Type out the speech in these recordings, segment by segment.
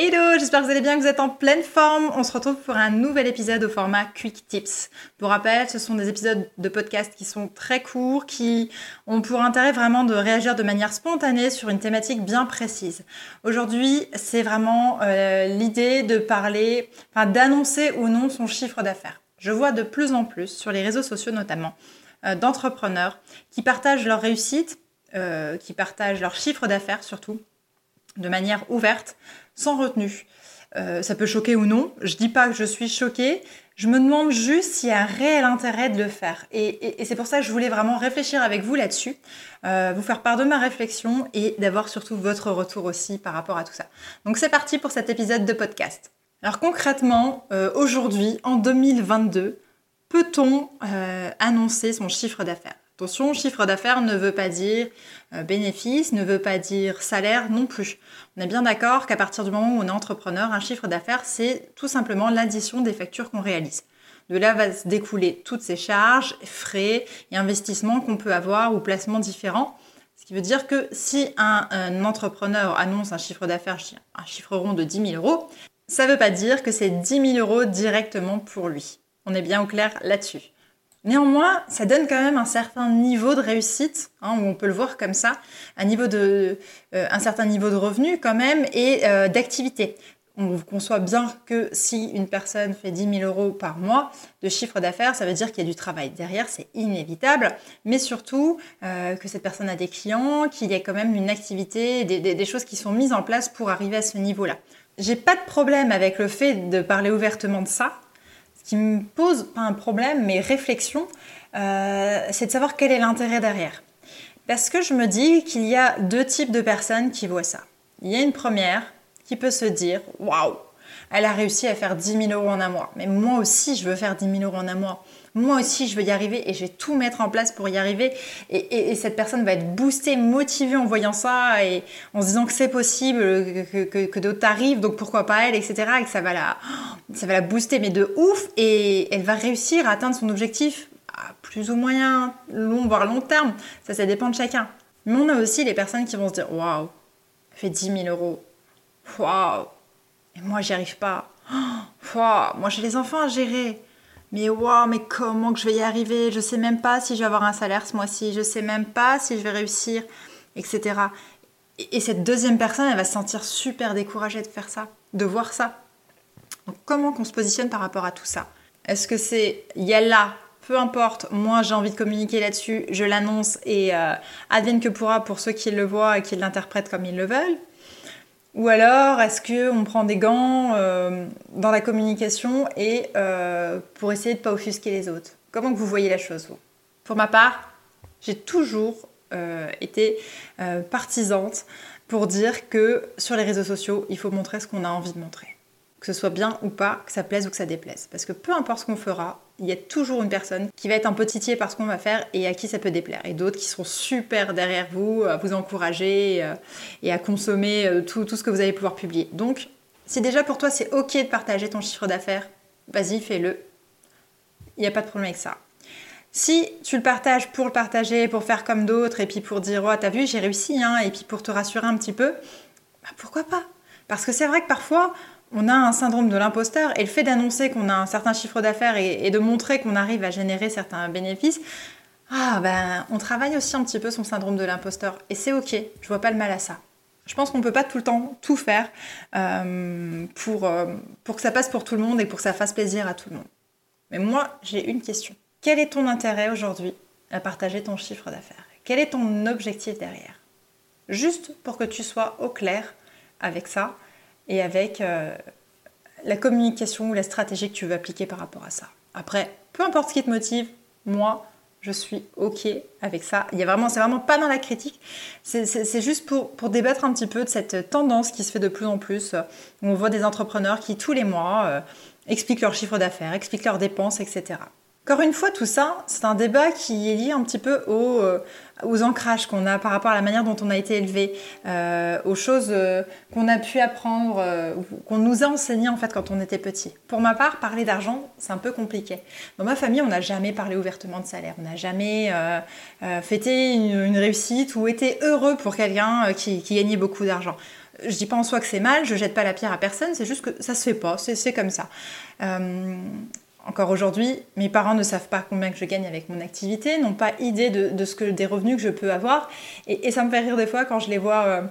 Hello, j'espère que vous allez bien, que vous êtes en pleine forme. On se retrouve pour un nouvel épisode au format Quick Tips. Pour rappel, ce sont des épisodes de podcast qui sont très courts, qui ont pour intérêt vraiment de réagir de manière spontanée sur une thématique bien précise. Aujourd'hui, c'est vraiment euh, l'idée de parler, d'annoncer ou non son chiffre d'affaires. Je vois de plus en plus sur les réseaux sociaux notamment euh, d'entrepreneurs qui partagent leur réussite, euh, qui partagent leur chiffre d'affaires surtout de manière ouverte, sans retenue. Euh, ça peut choquer ou non. Je dis pas que je suis choquée. Je me demande juste s'il y a un réel intérêt de le faire. Et, c'est pour ça que je voulais vraiment réfléchir avec vous là-dessus, euh, vous faire part de ma réflexion et d'avoir surtout votre retour aussi par rapport à tout ça. Donc c'est parti pour cet épisode de podcast. Alors concrètement, euh, aujourd'hui, en 2022, peut-on annoncer son chiffre d'affaires? Attention, chiffre d'affaires ne veut pas dire euh, bénéfice, ne veut pas dire salaire non plus. On est bien d'accord qu'à partir du moment où on est entrepreneur, un chiffre d'affaires, c'est tout simplement l'addition des factures qu'on réalise. De là va se découler toutes ces charges, frais et investissements qu'on peut avoir ou placements différents. Ce qui veut dire que si un, entrepreneur annonce un chiffre d'affaires, un chiffre rond de 10 000 euros, ça ne veut pas dire que c'est 10 000 euros directement pour lui. On est bien au clair là-dessus. Néanmoins, ça donne quand même un certain niveau de réussite, hein, où on peut le voir comme ça, un, niveau de, euh, un certain niveau de revenu quand même et euh, d'activité. On conçoit bien que si une personne fait 10 000 euros par mois de chiffre d'affaires, ça veut dire qu'il y a du travail derrière, c'est inévitable, mais surtout euh, que cette personne a des clients, qu'il y a quand même une activité, des, des choses qui sont mises en place pour arriver à ce niveau-là. J'ai pas de problème avec le fait de parler ouvertement de ça, qui me pose pas un problème, mais réflexion, euh, c'est de savoir quel est l'intérêt derrière. Parce que je me dis qu'il y a deux types de personnes qui voient ça. Il y a une première qui peut se dire Waouh, elle a réussi à faire 10 000 euros en un mois. Mais moi aussi, je veux faire 10 000 euros en un mois moi aussi je veux y arriver et je vais tout mettre en place pour y arriver. Et, cette personne va être boostée, motivée en voyant ça et en se disant que c'est possible, que, d'autres arrivent, donc pourquoi pas elle, etc. Et que ça va, la, ça va la booster, mais de ouf. Et elle va réussir à atteindre son objectif à plus ou moyen, long, voire long terme. Ça, ça dépend de chacun. Mais on a aussi les personnes qui vont se dire Waouh, fait 10 000 euros. Waouh, moi j'y arrive pas. Waouh, moi j'ai les enfants à gérer. Mais waouh, mais comment que je vais y arriver? Je sais même pas si je vais avoir un salaire ce mois-ci, je sais même pas si je vais réussir, etc. Et, cette deuxième personne, elle va se sentir super découragée de faire ça, de voir ça. Comment qu'on se positionne par rapport à tout ça? Est-ce que c'est il y a là, peu importe, moi j'ai envie de communiquer là-dessus, je l'annonce et euh, advienne que pourra pour ceux qui le voient et qui l'interprètent comme ils le veulent ou alors, est-ce qu'on prend des gants euh, dans la communication et euh, pour essayer de ne pas offusquer les autres? Comment vous voyez la chose, vous? Pour ma part, j'ai toujours euh, été partisante pour dire que sur les réseaux sociaux, il faut montrer ce qu'on a envie de montrer que ce soit bien ou pas, que ça plaise ou que ça déplaise. Parce que peu importe ce qu'on fera, il y a toujours une personne qui va être un peu titillée par ce qu'on va faire et à qui ça peut déplaire. Et d'autres qui seront super derrière vous, à vous encourager euh, et à consommer euh, tout, tout ce que vous allez pouvoir publier. Donc, si déjà pour toi c'est ok de partager ton chiffre d'affaires, vas-y, fais-le. Il n'y a pas de problème avec ça. Si tu le partages pour le partager, pour faire comme d'autres, et puis pour dire, oh, t'as vu, j'ai réussi, hein, et puis pour te rassurer un petit peu, bah, pourquoi pas? Parce que c'est vrai que parfois, on a un syndrome de l'imposteur et le fait d'annoncer qu'on a un certain chiffre d'affaires et, de montrer qu'on arrive à générer certains bénéfices, ah ben on travaille aussi un petit peu son syndrome de l'imposteur et c'est ok, je vois pas le mal à ça. Je pense qu'on ne peut pas tout le temps tout faire euh, pour, euh, pour que ça passe pour tout le monde et pour que ça fasse plaisir à tout le monde. Mais moi, j'ai une question. Quel est ton intérêt aujourd'hui à partager ton chiffre d'affaires? Quel est ton objectif derrière? Juste pour que tu sois au clair avec ça et avec euh, la communication ou la stratégie que tu veux appliquer par rapport à ça. Après, peu importe ce qui te motive, moi, Je suis OK avec ça. Il y a vraiment, c'est vraiment pas dans la critique. C'est juste pour, débattre un petit peu de cette tendance qui se fait de plus en plus. on voit des entrepreneurs qui, tous les mois, euh, expliquent leur chiffre d'affaires, expliquent leurs dépenses, etc. Encore une fois, tout ça, c'est un débat qui est lié un petit peu aux, euh, aux ancrages qu'on a par rapport à la manière dont on a été élevé, euh, aux choses euh, qu'on a pu apprendre, qu'on nous a enseignées en fait quand on était petit. Pour ma part, parler d'argent, c'est un peu compliqué. Dans ma famille, on n'a jamais parlé ouvertement de salaire, on n'a jamais fêté une, réussite ou été heureux pour quelqu'un qui, qui gagnait beaucoup d'argent. Je dis pas en soi que c'est mal, je jette pas la pierre à personne, c'est juste que ça se fait pas, c'est comme ça. Encore aujourd'hui, mes parents ne savent pas combien que je gagne avec mon activité, n'ont pas idée de, ce que, des revenus que je peux avoir. Et, ça me fait rire des fois quand je les vois euh,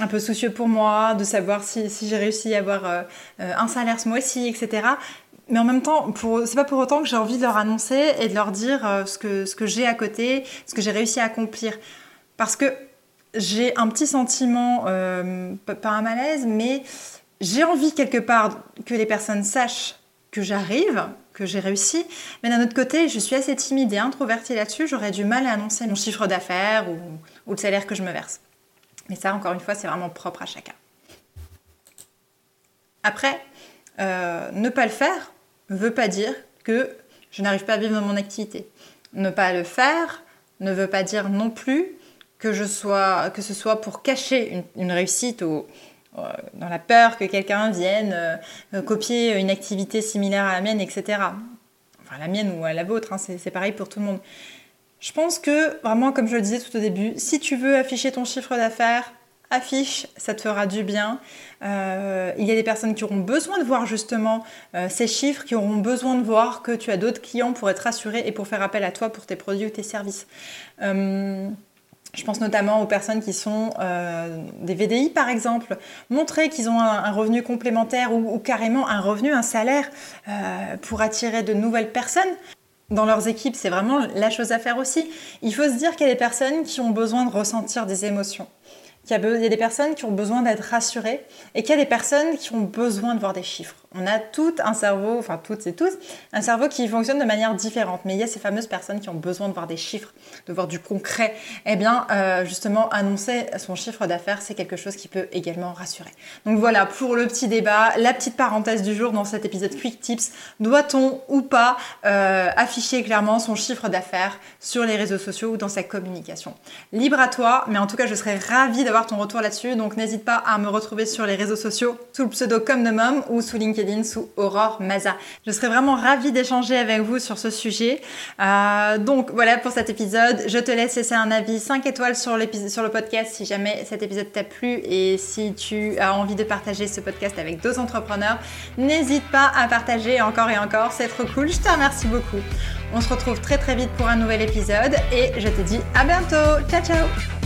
un peu soucieux pour moi, de savoir si, j'ai réussi à avoir euh, euh, un salaire ce mois-ci, etc. Mais en même temps, c'est pas pour autant que j'ai envie de leur annoncer et de leur dire ce que, ce que j'ai à côté, ce que j'ai réussi à accomplir. Parce que j'ai un petit sentiment, pas un malaise, mais j'ai envie quelque part que les personnes sachent que j'arrive, que j'ai réussi. Mais d'un autre côté, je suis assez timide et introvertie là-dessus. J'aurais du mal à annoncer mon chiffre d'affaires ou, le salaire que je me verse. Mais ça, encore une fois, c'est vraiment propre à chacun. Après, euh, ne pas le faire ne veut pas dire que je n'arrive pas à vivre mon activité. Ne pas le faire ne veut pas dire non plus que, je sois, que ce soit pour cacher une, une réussite ou, dans la peur que quelqu'un vienne euh, euh, copier une activité similaire à la mienne, etc. Enfin, la mienne ou à la vôtre, hein, c'est pareil pour tout le monde. Je pense que, vraiment, comme je le disais tout au début, si tu veux afficher ton chiffre d'affaires, affiche, ça te fera du bien. il y a des personnes qui auront besoin de voir justement ces chiffres, qui auront besoin de voir que tu as d'autres clients pour être rassurés et pour faire appel à toi pour tes produits ou tes services. Je pense notamment aux personnes qui sont euh, des VDI par exemple, montrer qu'ils ont un, revenu complémentaire ou, carrément un revenu, un salaire euh, pour attirer de nouvelles personnes. Dans leurs équipes, c'est vraiment la chose à faire aussi. Il faut se dire qu'il y a des personnes qui ont besoin de ressentir des émotions. Il y, a, des personnes qui ont besoin d'être rassurées et qu'il y a des personnes qui ont besoin de voir des chiffres. On a tout un cerveau, enfin toutes et tous, un cerveau qui fonctionne de manière différente. Mais il y a ces fameuses personnes qui ont besoin de voir des chiffres, de voir du concret. Eh bien, euh, justement, annoncer son chiffre d'affaires, c'est quelque chose qui peut également rassurer. Donc voilà, pour le petit débat, la petite parenthèse du jour dans cet épisode Quick Tips. Doit-on ou pas euh, afficher clairement son chiffre d'affaires sur les réseaux sociaux ou dans sa communication? Libre à toi, mais en tout cas, je serais ravie d'avoir ton retour là-dessus. Donc n'hésite pas à me retrouver sur les réseaux sociaux sous le pseudo comme de mom ou sous Sous Aurore Maza. Je serais vraiment ravie d'échanger avec vous sur ce sujet. Euh, donc voilà pour cet épisode. Je te laisse laisser un avis 5 étoiles sur, sur le podcast si jamais cet épisode t'a plu et si tu as envie de partager ce podcast avec d'autres entrepreneurs. N'hésite pas à partager encore et encore, c'est trop cool. Je te remercie beaucoup. On se retrouve très très vite pour un nouvel épisode et je te dis à bientôt. Ciao ciao